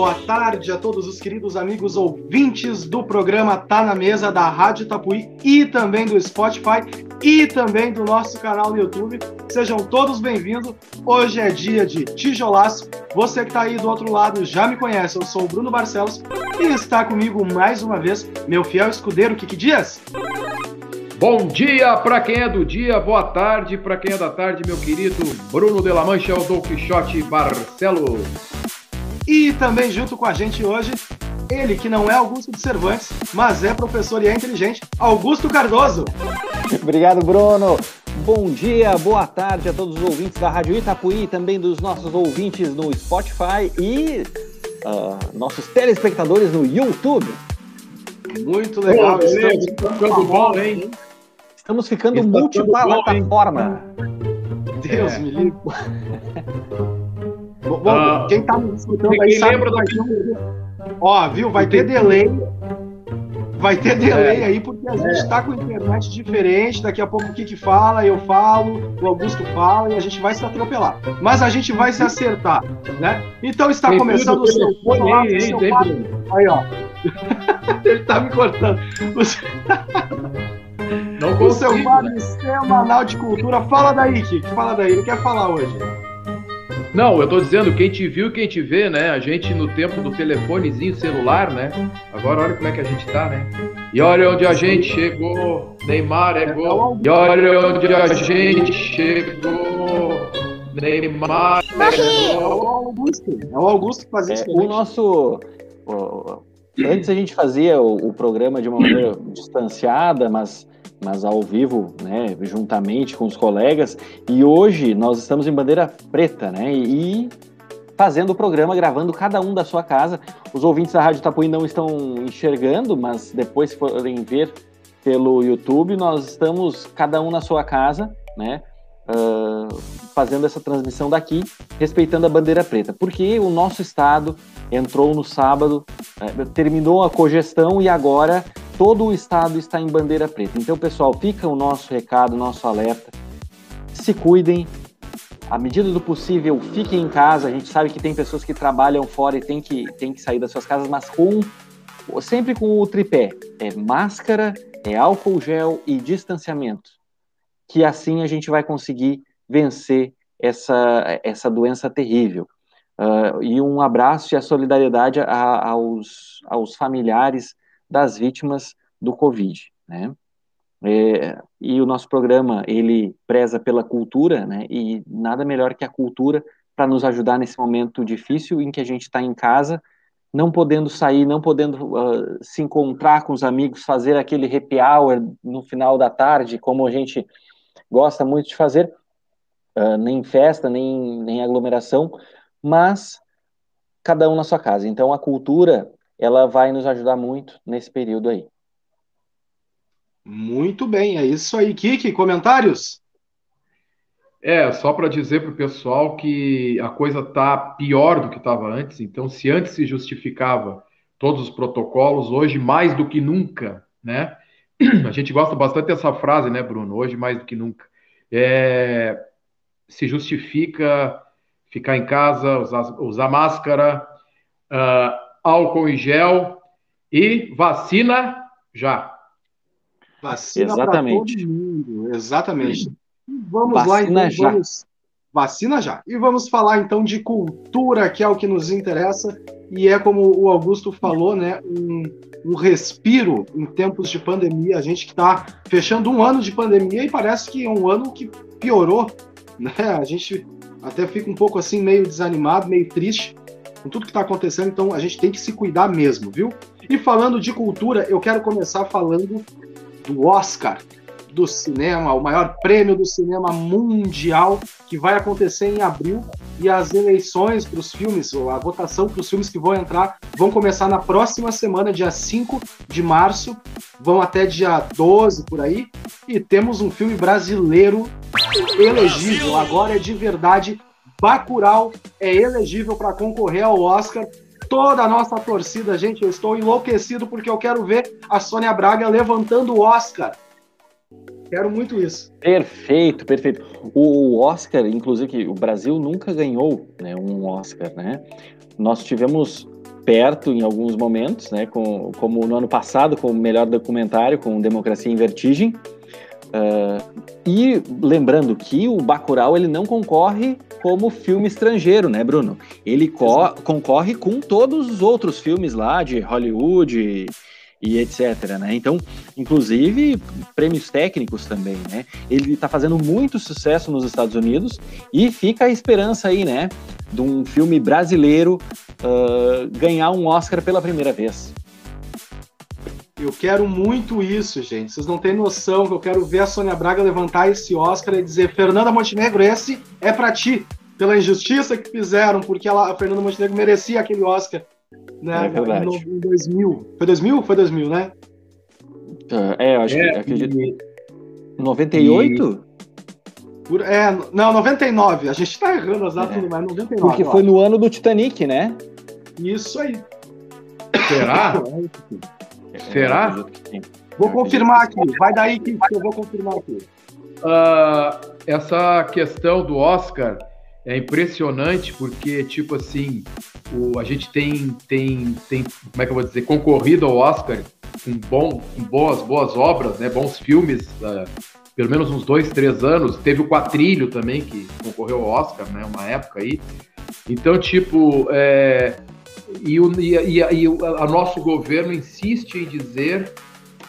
boa tarde a todos os queridos amigos ouvintes do programa Tá na Mesa da Rádio Tapuí e também do Spotify e também do nosso canal no YouTube. Sejam todos bem-vindos. Hoje é dia de tijolaço. Você que está aí do outro lado já me conhece. Eu sou o Bruno Barcelos e está comigo mais uma vez meu fiel escudeiro Kiki Dias. Bom dia para quem é do dia, boa tarde para quem é da tarde, meu querido Bruno de la Mancha, o Dom Quixote Barcelos. E também junto com a gente hoje, ele que não é Augusto de Cervantes, mas é professor e é inteligente, Augusto Cardoso. Obrigado, Bruno. Bom dia, boa tarde a todos os ouvintes da Rádio Itapuí, também dos nossos ouvintes no Spotify e uh, nossos telespectadores no YouTube. Muito legal. Pô, estamos ficando bom, hein? Estamos ficando multiplataforma. Deus é. me livre. Bom, ah, quem está me escutando aí sabe lembra que Ó, viu? Vai ter delay. Vai ter delay é. aí, porque a gente está com internet diferente. Daqui a pouco o Kiki fala, eu falo, o Augusto fala e a gente vai se atropelar. Mas a gente vai se acertar, né? Então está tem começando o seu fone. Aí, ó. Ele tá me cortando. Não o seu quadro semanal de cultura. Fala daí, Kiki. Fala daí. Ele quer falar hoje. Não, eu tô dizendo, quem te viu, quem te vê, né? A gente no tempo do telefonezinho celular, né? Agora olha como é que a gente tá, né? E olha onde a gente chegou. Neymar é gol. E olha onde a gente chegou. Neymar é gol. É o Augusto. É o Augusto que fazia isso. É, o nosso. O, antes a gente fazia o, o programa de uma maneira distanciada, mas mas ao vivo, né, juntamente com os colegas. E hoje nós estamos em bandeira preta, né, e fazendo o programa, gravando cada um da sua casa. Os ouvintes da Rádio Tapuí não estão enxergando, mas depois se forem ver pelo YouTube, nós estamos cada um na sua casa, né, uh, fazendo essa transmissão daqui, respeitando a bandeira preta, porque o nosso estado entrou no sábado, uh, terminou a cogestão e agora todo o estado está em bandeira preta. Então, pessoal, fica o nosso recado, o nosso alerta. Se cuidem, à medida do possível, fiquem em casa. A gente sabe que tem pessoas que trabalham fora e tem que, tem que sair das suas casas, mas com sempre com o tripé: é máscara, é álcool gel e distanciamento. Que assim a gente vai conseguir vencer essa, essa doença terrível. Uh, e um abraço e a solidariedade a, aos, aos familiares das vítimas do Covid, né? É, e o nosso programa ele preza pela cultura, né? E nada melhor que a cultura para nos ajudar nesse momento difícil em que a gente está em casa, não podendo sair, não podendo uh, se encontrar com os amigos, fazer aquele happy hour no final da tarde, como a gente gosta muito de fazer, uh, nem festa, nem, nem aglomeração, mas cada um na sua casa. Então a cultura ela vai nos ajudar muito nesse período aí. Muito bem, é isso aí, Kiki. Comentários? É, só para dizer para o pessoal que a coisa está pior do que estava antes. Então, se antes se justificava todos os protocolos, hoje mais do que nunca, né? A gente gosta bastante dessa frase, né, Bruno? Hoje mais do que nunca. É, se justifica ficar em casa, usar, usar máscara, uh, álcool em gel e vacina já. Vacina Exatamente. todo mundo. Exatamente. Vamos vacina lá, então. Já. Vamos... Vacina já. E vamos falar então de cultura, que é o que nos interessa, e é como o Augusto falou, né? Um, um respiro em tempos de pandemia. A gente que está fechando um ano de pandemia e parece que é um ano que piorou, né? A gente até fica um pouco assim, meio desanimado, meio triste, com tudo que está acontecendo, então a gente tem que se cuidar mesmo, viu? E falando de cultura, eu quero começar falando do Oscar do cinema, o maior prêmio do cinema mundial, que vai acontecer em abril, e as eleições para os filmes, ou a votação para os filmes que vão entrar, vão começar na próxima semana, dia 5 de março, vão até dia 12 por aí, e temos um filme brasileiro elegível, agora é de verdade Bacurau é elegível para concorrer ao Oscar. Toda a nossa torcida, gente, eu estou enlouquecido porque eu quero ver a Sônia Braga levantando o Oscar. Quero muito isso. Perfeito, perfeito. O Oscar, inclusive, o Brasil nunca ganhou né, um Oscar, né? Nós tivemos perto em alguns momentos, né? Com, como no ano passado, com o melhor documentário, com Democracia em Vertigem. Uh, e lembrando que o Bacurau ele não concorre como filme estrangeiro, né, Bruno? Ele concorre com todos os outros filmes lá de Hollywood e, e etc, né? Então, inclusive prêmios técnicos também, né? Ele está fazendo muito sucesso nos Estados Unidos e fica a esperança aí, né, de um filme brasileiro uh, ganhar um Oscar pela primeira vez. Eu quero muito isso, gente. Vocês não têm noção que eu quero ver a Sônia Braga levantar esse Oscar e dizer: Fernanda Montenegro, esse é para ti. Pela injustiça que fizeram, porque ela, a Fernanda Montenegro merecia aquele Oscar. Né, é verdade. Em, em 2000. Foi 2000? Foi 2000, né? É, eu acho é, que acredito. E... 98? Por, é, não, 99. A gente tá errando as datas, é. mas 99. Porque foi no ano do Titanic, né? Isso aí. Será? Será? Vou confirmar aqui. Vai daí que eu vou confirmar aqui. Uh, essa questão do Oscar é impressionante porque, tipo assim, o, a gente tem, tem, tem, como é que eu vou dizer, concorrido ao Oscar com, bom, com boas, boas obras, né, bons filmes, uh, pelo menos uns dois, três anos. Teve o Quatrilho também, que concorreu ao Oscar, né, uma época aí. Então, tipo, é, e, o, e, e, e o a nosso governo insiste em dizer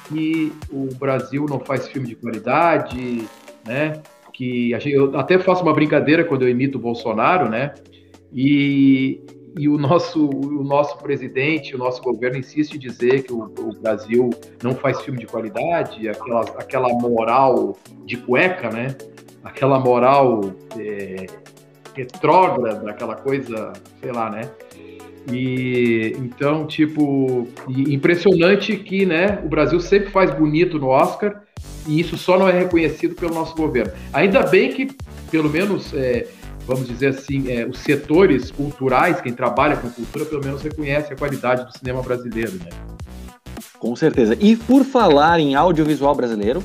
que o Brasil não faz filme de qualidade, né? Que gente, eu até faço uma brincadeira quando eu imito o Bolsonaro, né? E, e o nosso, o nosso presidente, o nosso governo insiste em dizer que o, o Brasil não faz filme de qualidade, aquela, aquela moral de cueca, né? Aquela moral é, retrógrada, aquela coisa, sei lá, né? E então, tipo, impressionante que, né, o Brasil sempre faz bonito no Oscar e isso só não é reconhecido pelo nosso governo. Ainda bem que, pelo menos, é, vamos dizer assim, é, os setores culturais, quem trabalha com cultura, pelo menos reconhece a qualidade do cinema brasileiro, né? Com certeza. E por falar em audiovisual brasileiro,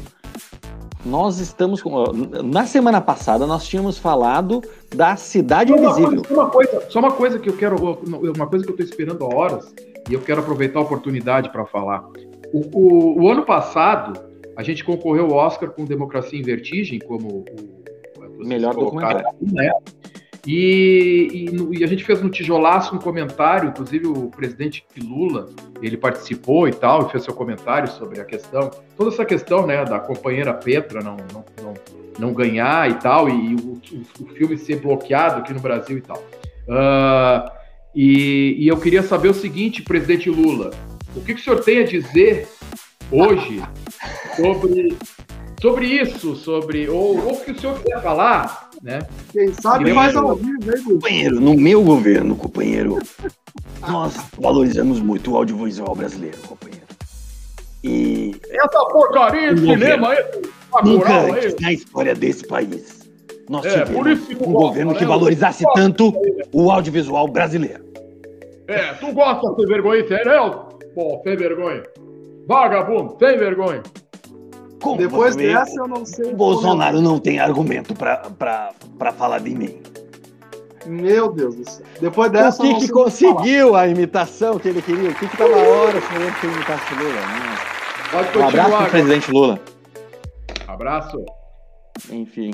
nós estamos com. Na semana passada nós tínhamos falado da Cidade só Invisível. Coisa, uma coisa, só uma coisa que eu quero. Uma coisa que eu estou esperando há horas, e eu quero aproveitar a oportunidade para falar. O, o, o, ano passado, a gente concorreu ao Oscar com Democracia em Vertigem, como o melhor documentário. Né? E, e, e, a gente fez no Tijolaço um comentário, inclusive o presidente Lula, ele participou e tal, e fez seu comentário sobre a questão, toda essa questão, né, da companheira Petra não, não, não, não ganhar e tal, e o, o, o, filme ser bloqueado aqui no Brasil e tal. Uh, e, e, eu queria saber o seguinte, presidente Lula, o que, que o senhor tem a dizer hoje sobre sobre isso, sobre ou, ou o que o senhor quer falar, né? Quem sabe mais ao vivo, hein, Companheiro, no meu governo, companheiro, nós valorizamos muito o audiovisual brasileiro, companheiro. E essa porcaria de cinema aí, nunca antes na história desse país nós é, tivemos um governo que né? valorizasse tanto o audiovisual brasileiro. É, tu gosta de vergonha, sério? Pô, sem vergonha. Vagabundo, sem vergonha. Como Depois dessa, eu não sei. O Bolsonaro não tem argumento para falar de mim. Meu Deus do céu. Depois dessa. O que, que conseguiu a imitação que ele queria? O que, que tava a hora esperando que ele imitasse o Lula? Pode um abraço pro presidente Lula. Abraço. Enfim.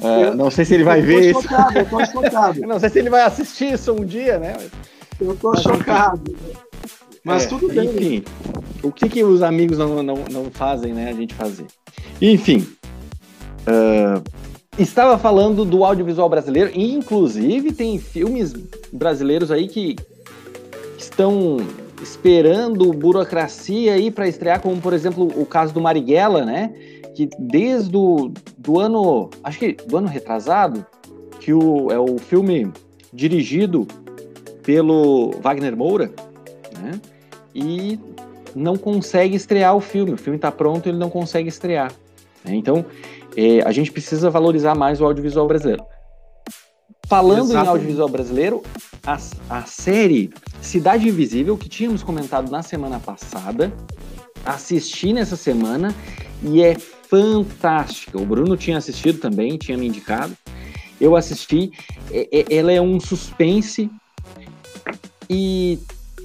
Uh, não sei se ele vai eu ver chocado, isso. Eu tô chocado. não sei se ele vai assistir isso um dia, né? Eu tô Mas, chocado. Mas é, tudo bem. Enfim, o que, que os amigos não, não, não fazem, né? A gente fazer. Enfim. Uh, estava falando do audiovisual brasileiro, e inclusive tem filmes brasileiros aí que estão esperando burocracia aí para estrear, como por exemplo o caso do Marighella, né? Que desde o do ano, acho que do ano retrasado, que o, é o filme dirigido pelo Wagner Moura, né? E não consegue estrear o filme. O filme está pronto, ele não consegue estrear. Né? Então, é, a gente precisa valorizar mais o audiovisual brasileiro. Falando em audiovisual brasileiro, a, a série Cidade Invisível, que tínhamos comentado na semana passada, assisti nessa semana e é fantástica. O Bruno tinha assistido também, tinha me indicado. Eu assisti. Ela é um suspense e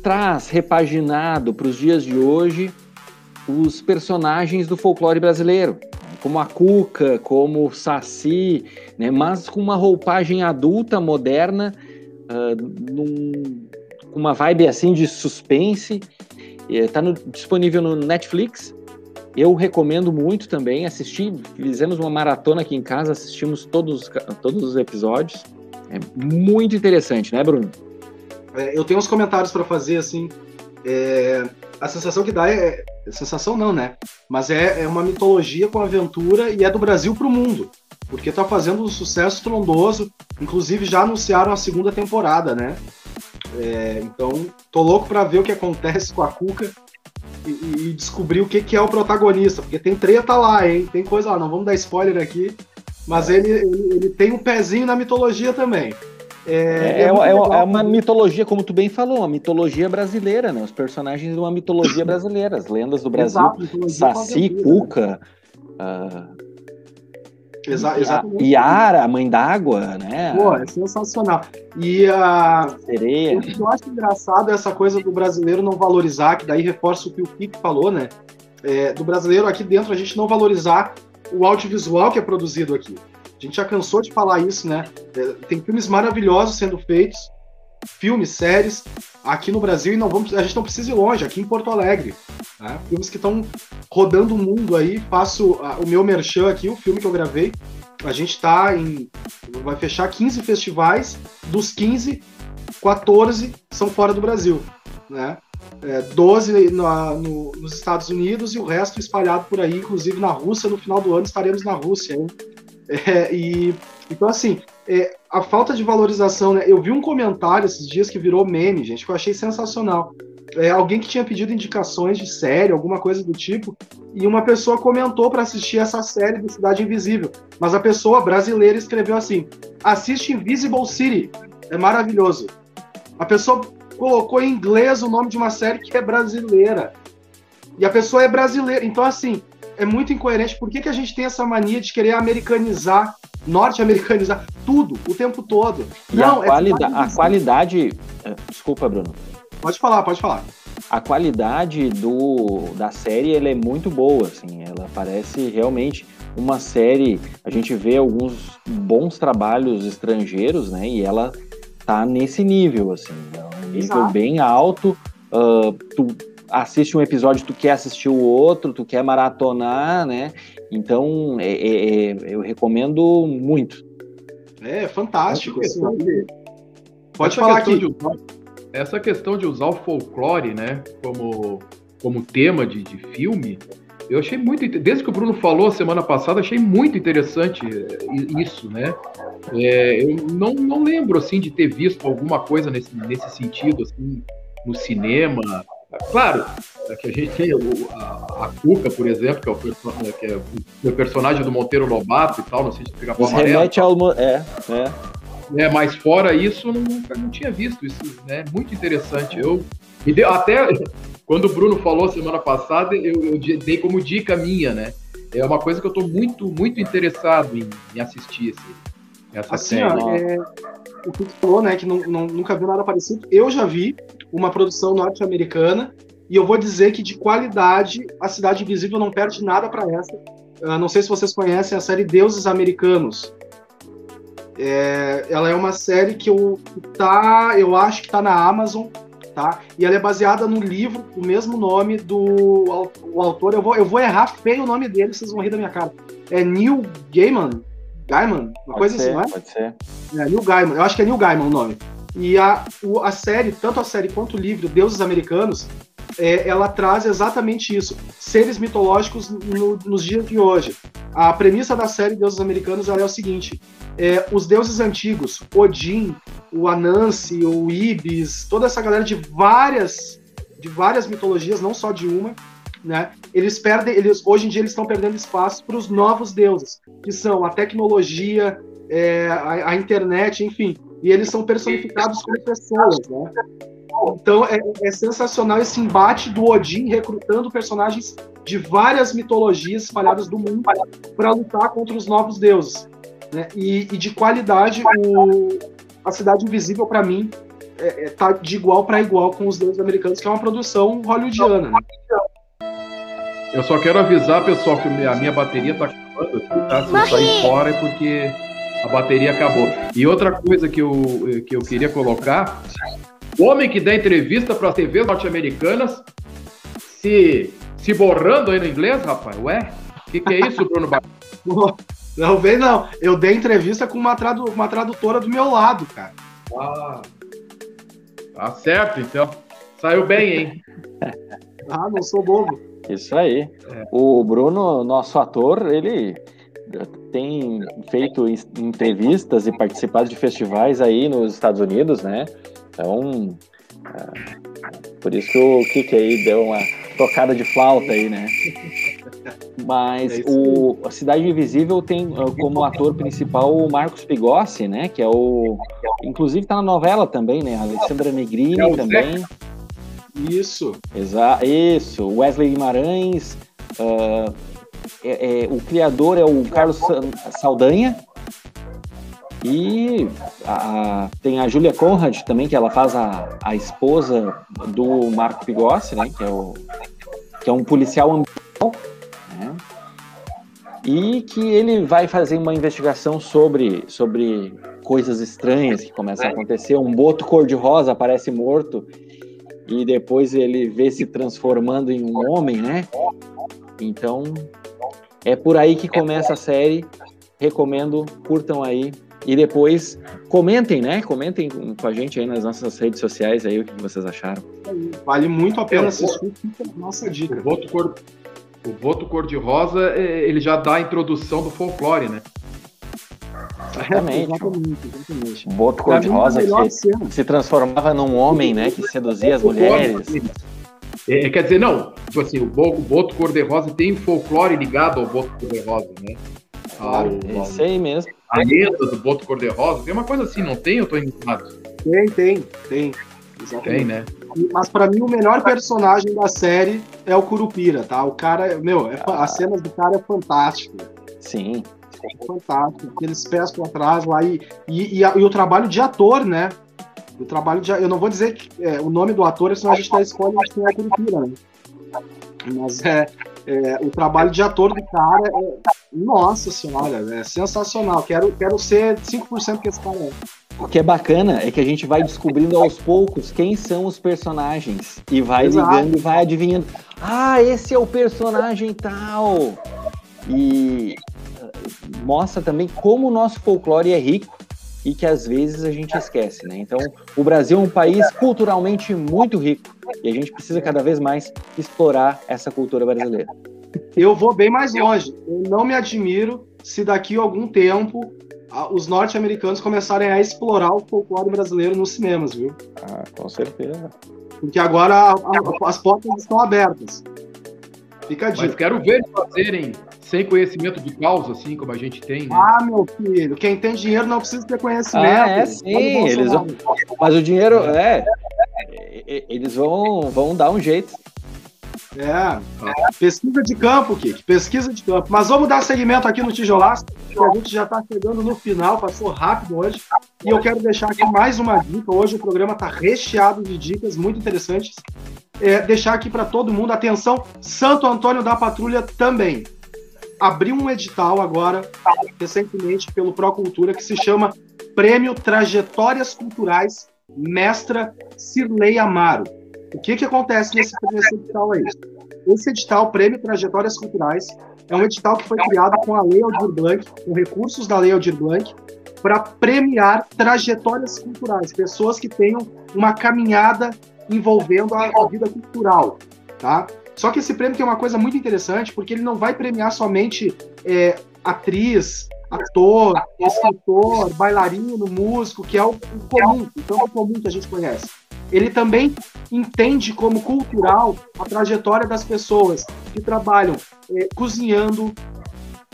traz repaginado para os dias de hoje os personagens do folclore brasileiro, como a Cuca, como o Saci, né, mas com uma roupagem adulta, moderna, uh, num, uma vibe assim de suspense. Está disponível no Netflix. Eu recomendo muito também. Assisti, fizemos uma maratona aqui em casa, assistimos todos, todos os episódios. É muito interessante, né, Bruno? É, eu tenho uns comentários para fazer assim. É, a sensação que dá é, sensação não, né? Mas é, é uma mitologia com aventura e é do Brasil para o mundo, porque está fazendo um sucesso estrondoso. Inclusive já anunciaram a segunda temporada, né? É, então tô louco para ver o que acontece com a Cuca e, e, descobrir o que, que é o protagonista, porque tem treta lá, hein? Tem coisa lá. Não vamos dar spoiler aqui, mas ele, ele, ele tem um pezinho na mitologia também. É, é, é, é, é, uma mitologia, como tu bem falou, uma mitologia brasileira, né? Os personagens de uma mitologia brasileira, as lendas do Brasil. Exato, Saci, Cuca. Uh, Exa exatamente. Yara, a mãe d'água, né? Pô, é sensacional. E a. Sereia. O que eu acho engraçado é essa coisa do brasileiro não valorizar, que daí reforça o que o Kiko falou, né? É, do brasileiro aqui dentro a gente não valorizar o audiovisual que é produzido aqui. A gente já cansou de falar isso, né? É, tem filmes maravilhosos sendo feitos, filmes, séries, aqui no Brasil, e não vamos, a gente não precisa ir longe, aqui em Porto Alegre. Né? Filmes que estão rodando o mundo aí. Faço o meu merchan aqui, o filme que eu gravei. A gente está em. Vai fechar 15 festivais, dos 15, 14 são fora do Brasil. Né? É, 12 no, no, nos Estados Unidos e o resto espalhado por aí, inclusive na Rússia. No final do ano estaremos na Rússia. Hein? É, e então assim, é, a falta de valorização, né? Eu vi um comentário esses dias que virou meme, gente, que eu achei sensacional. É, alguém que tinha pedido indicações de série, alguma coisa do tipo, e uma pessoa comentou para assistir essa série do Cidade Invisível. Mas a pessoa brasileira escreveu assim: assiste Invisible City, é maravilhoso. A pessoa colocou em inglês o nome de uma série que é brasileira. E a pessoa é brasileira. Então, assim, é muito incoerente. Por que, que a gente tem essa mania de querer americanizar, norte-americanizar tudo, o tempo todo? E Não, a, qualida é a qualidade. Eh, desculpa, Bruno. Pode falar, pode falar. A qualidade do, da série ela é muito boa, assim, ela parece realmente uma série. A gente vê alguns bons trabalhos estrangeiros, né? E ela tá nesse nível, assim, é um nível Exato. bem alto. Uh, tu assiste um episódio, tu quer assistir o outro, tu quer maratonar, né? Então, é, é, é eu recomendo muito. É, fantástico. Assim, Pode essa falar aqui. Usar, essa questão de usar o folclore, né, como, como tema de, de filme, eu achei muito. Desde que o Bruno falou semana passada, achei muito interessante é, isso, né? É, eu não, não lembro assim de ter visto alguma coisa nesse, nesse sentido, assim, no cinema Claro, é que a gente tem a, a Cuca, por exemplo, que é, o, né, que é o personagem do Monteiro Lobato e tal, não sei se fica Remete ao. É, é. é, mas fora isso, nunca não tinha visto isso, né? Muito interessante. Eu me deu, até quando o Bruno falou semana passada, eu, eu dei como dica minha, né? É uma coisa que eu estou muito, muito interessado em, em assistir assim, essa assim, série. Ó, é, o que você falou, né, que não, não, nunca viu nada parecido. Eu já vi uma produção norte-americana e eu vou dizer que de qualidade a Cidade Invisível não perde nada para essa. Uh, não sei se vocês conhecem a série Deuses Americanos. É, ela é uma série que eu tá, eu acho que tá na Amazon, tá? E ela é baseada no livro do mesmo nome do o autor. Eu vou, eu vou errar feio o nome dele, vocês vão rir da minha cara. É Neil Gaiman, Gaiman, uma pode coisa assim, ser, assim, não é? Pode ser. É, Neil Gaiman, eu acho que é Neil Gaiman o nome. E a, o, a série, tanto a série quanto o livro Deuses Americanos, é, ela traz exatamente isso, seres mitológicos no, nos dias de hoje. A premissa da série Deuses Americanos é o seguinte: é, os deuses antigos, Odin, o Anansi, o Ibis, toda essa galera de várias, de várias mitologias, não só de uma, né? Eles perdem, eles hoje em dia eles estão perdendo espaço para os novos deuses, que são a tecnologia, é, a, a, internet, enfim. E eles são personificados como pessoas, né? Então é, é, sensacional esse embate do Odin recrutando personagens de várias mitologias espalhadas do mundo para lutar contra os novos deuses. Né? E, e, de qualidade, o, a Cidade Invisível, para mim, é, é, tá de igual para igual com os deuses americanos, que é uma produção hollywoodiana. Né? Eu só quero avisar, pessoal, que a minha bateria tá acabando tá? Se eu sair fora é porque a bateria acabou. E outra coisa que eu, que eu queria colocar: o homem que dá entrevista para TVs norte-americanas se, se borrando aí no inglês, rapaz. Ué? O que, que é isso, Bruno Não vem, não. Eu dei entrevista com uma, tradu uma tradutora do meu lado, cara. Ah. Tá certo, então. Saiu bem, hein? ah, não sou bobo. Isso aí. É. O Bruno, nosso ator, ele tem feito entrevistas e participado de festivais aí nos Estados Unidos, né? Então, é, por isso que o Kiki aí deu uma tocada de flauta aí, né? Mas é o a Cidade Invisível tem uh, como ator principal o Marcos Pigossi, né? Que é o. Inclusive tá na novela também, né? A Alessandra Negrini é também. Isso. Exa isso. Wesley Guimarães. Uh, é, é, o criador é o Carlos Saldanha. E a, a, tem a Julia Conrad também, que ela faz a, a esposa do Marco Pigossi, né? Que é, o, que é um policial ambiental. Né? E que ele vai fazer uma investigação sobre, sobre coisas estranhas que começam a acontecer. Um boto cor-de-rosa aparece morto e depois ele vê se transformando em um homem, né? Então, é por aí que começa a série. Recomendo, curtam aí. E depois comentem, né? Comentem com a gente aí nas nossas redes sociais aí o que vocês acharam. Vale muito a pena assistir. Nossa dica. O voto cor, o voto cor de rosa, é, ele já dá a introdução do folclore, né? Exatamente. exatamente, Boto cor-de-rosa que se transformava num homem, né? Que seduzia as mulheres. É, é, quer dizer, não, tipo assim, o, boto cor-de-rosa tem folclore ligado ao boto cor-de-rosa, né? Claro, ah, isso aí mesmo. A lenda do boto cor-de-rosa, tem uma coisa assim, não tem? Eu tô enganado. Tem, tem, tem. Exatamente. Tem, né? Mas para mim o melhor personagem da série é o Curupira, tá? O cara, meu, é, ah. as cenas do cara é fantástico. Sim. É fantástico. Aqueles pés para trás lá e, e, e, a, e, o trabalho de ator, né? O trabalho de. Eu não vou dizer que, é, o nome do ator, senão a gente tá escolhendo quem é Curupira, né? Mas é, é, o trabalho de ator do cara é. Nossa senhora, é sensacional. Quero, quero ser 5% que esse cara é. O que é bacana é que a gente vai descobrindo aos poucos quem são os personagens. E vai Exato. ligando e vai adivinhando. Ah, esse é o personagem tal. E uh, mostra também como o nosso folclore é rico e que às vezes a gente esquece, né? Então, o Brasil é um país culturalmente muito rico e a gente precisa cada vez mais explorar essa cultura brasileira. Eu vou bem mais longe. Eu não me admiro se daqui a algum tempo os norte-americanos começarem a explorar o folclore brasileiro nos cinemas, viu? Ah, com certeza. Porque agora a, a, as portas estão abertas. Fica a dica. Mas quero ver eles fazerem sem conhecimento de causa, assim como a gente tem. Né? Ah, meu filho, quem tem dinheiro não precisa ter conhecimento. Ah, é sim, eles vão... mas o dinheiro, é, eles vão, vão dar um jeito. É, pesquisa de campo, Kik, pesquisa de campo. Mas vamos dar seguimento aqui no Tijolaço, que a gente já está chegando no final, passou rápido hoje. E eu quero deixar aqui mais uma dica. Hoje o programa está recheado de dicas muito interessantes. É, deixar aqui para todo mundo, atenção, Santo Antônio da Patrulha também. Abriu um edital agora, recentemente, pelo Procultura, que se chama Prêmio Trajetórias Culturais Mestra Cirlei Amaro o que, que acontece nesse, edital aí? Esse edital, Prêmio Trajetórias Culturais, é um edital que foi criado com a Lei Aldir Blanc, com recursos da Lei Aldir Blanc, para premiar trajetórias culturais, pessoas que tenham uma caminhada envolvendo a, a vida cultural, tá? Só que esse prêmio tem uma coisa muito interessante, porque ele não vai premiar somente é, atriz, ator, escritor, bailarino, músico, que é o, o comum, o campo comum que a gente conhece ele também entende como cultural a trajetória das pessoas que trabalham é, cozinhando,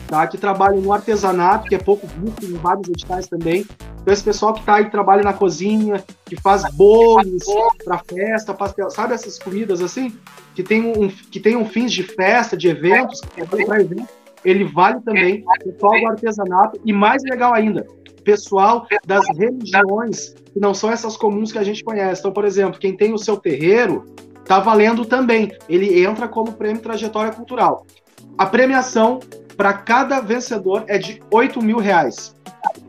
tá? que trabalham no artesanato, que é pouco visto em vários editais também, Então, esse pessoal que está aí, trabalha na cozinha, que faz bolos para festa, pastel, sabe essas comidas assim? Que tem um, que tem um fins de festa, de eventos, para evento, ele vale também. Pessoal do artesanato, e mais legal ainda, pessoal das religiões, que não são essas comuns que a gente conhece. Então, por exemplo, quem tem o seu terreiro, tá valendo também. Ele entra como prêmio Trajetória Cultural. A premiação para cada vencedor é de 8 mil reais.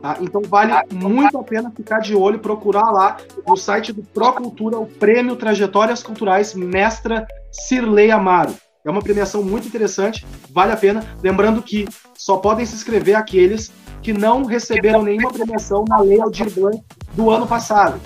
Tá? Então vale muito a pena ficar de olho, procurar lá no site do Procultura o prêmio Trajetórias Culturais Mestra Cirlei Amaro. É uma premiação muito interessante, vale a pena. Lembrando que só podem se inscrever aqueles que não receberam nenhuma premiação na Lei Aldir Blanc do ano passado.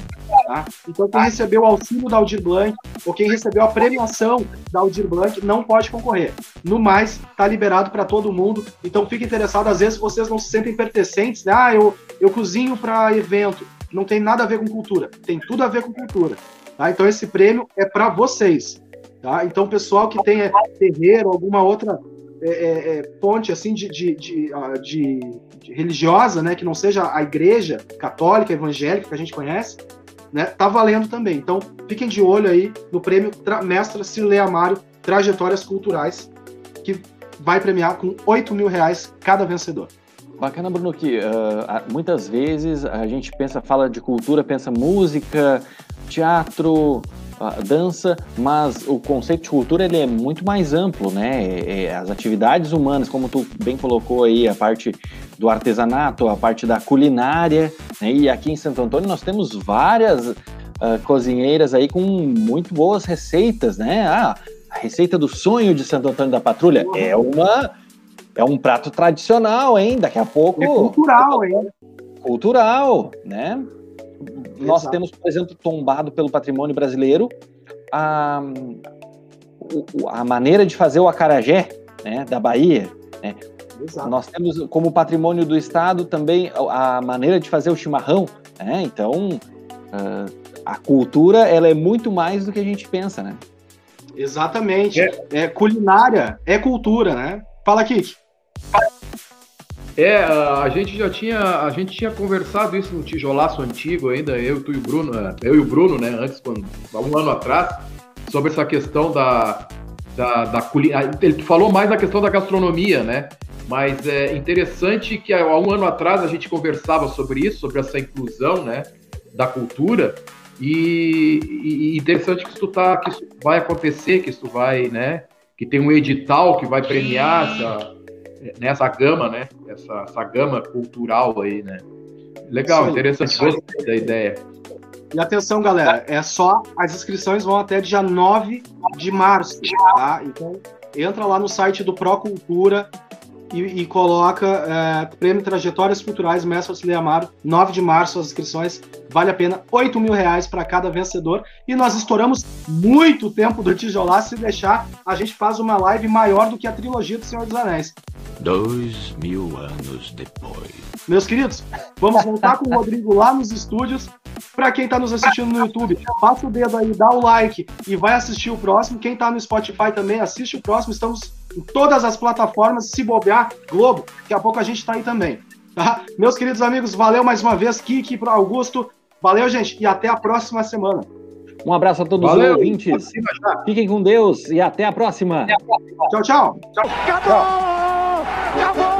Tá? Então, quem recebeu o auxílio da Aldir Blanc ou quem recebeu a premiação da Aldir Blanc não pode concorrer. No mais, está liberado para todo mundo. Então, fique interessado. Às vezes, vocês não se sentem pertencentes. Né? Ah, eu, eu cozinho para evento. Não tem nada a ver com cultura. Tem tudo a ver com cultura. Tá? Então, esse prêmio é para vocês. Tá? Então, pessoal que tem terreiro, alguma outra é, é, é, ponte assim de, de, ah, de, de religiosa, né, que não seja a igreja católica, evangélica que a gente conhece, né, tá valendo também. Então, fiquem de olho aí no prêmio Tra Mestra Cirlei Amário Trajetórias Culturais, que vai premiar com 8 mil reais cada vencedor. Bacana, Bruno, que uh, muitas vezes a gente pensa, fala de cultura, pensa música, teatro, dança, mas o conceito de cultura ele é muito mais amplo, né? É, é, as atividades humanas, como tu bem colocou aí, a parte do artesanato, a parte da culinária, né? e aqui em Santo Antônio nós temos várias uh, cozinheiras aí com muito boas receitas, né? Ah, a receita do sonho de Santo Antônio da Patrulha é uma é um prato tradicional, hein? Daqui a pouco. É cultural, hein? Cultural, né? Nós Exato. temos, por exemplo, tombado pelo patrimônio brasileiro a, a maneira de fazer o acarajé né, da Bahia. Né? Nós temos como patrimônio do Estado também a maneira de fazer o chimarrão. Né? Então, a cultura ela é muito mais do que a gente pensa, né? Exatamente. É, é culinária é cultura, né? Fala, Kik. É, a gente já tinha, a gente tinha conversado isso no tijolaço antigo ainda, eu, tu e o Bruno, é, eu e o Bruno, né, antes, quando, há um ano atrás, sobre essa questão da, da, da culinária. Ele falou mais da questão da gastronomia, né? Mas é interessante que há um ano atrás a gente conversava sobre isso, sobre essa inclusão, né, da cultura. E, e interessante que isso tá, que isso vai acontecer, que isso vai, né, que tem um edital que vai premiar essa nessa gama, né? Essa, essa gama cultural aí, né? Legal, Sim, interessante, gostei da ideia. E atenção, galera, é só as inscrições vão até dia 9 de março, tá? Então, entra lá no site do Procultura e, e coloca é, Prêmio Trajetórias Culturais Mestre Auxiliar Amaro, 9 de março, as inscrições, vale a pena, 8 mil reais para cada vencedor. E nós estouramos muito tempo do Tijolá, se deixar, a gente faz uma live maior do que a trilogia do Senhor dos Anéis. Dois mil anos depois. Meus queridos, vamos voltar com o Rodrigo lá nos estúdios. Para quem está nos assistindo no YouTube, passa o dedo aí, dá o like e vai assistir o próximo. Quem está no Spotify também, assiste o próximo. Estamos em todas as plataformas. Se bobear, Globo, daqui a pouco a gente está aí também. Tá? Meus queridos amigos, valeu mais uma vez, Kiki para Augusto. Valeu, gente, e até a próxima semana. Um abraço a todos valeu. os ouvintes. Fiquem com Deus e até a próxima. Tchau, tchau. tchau. tchau.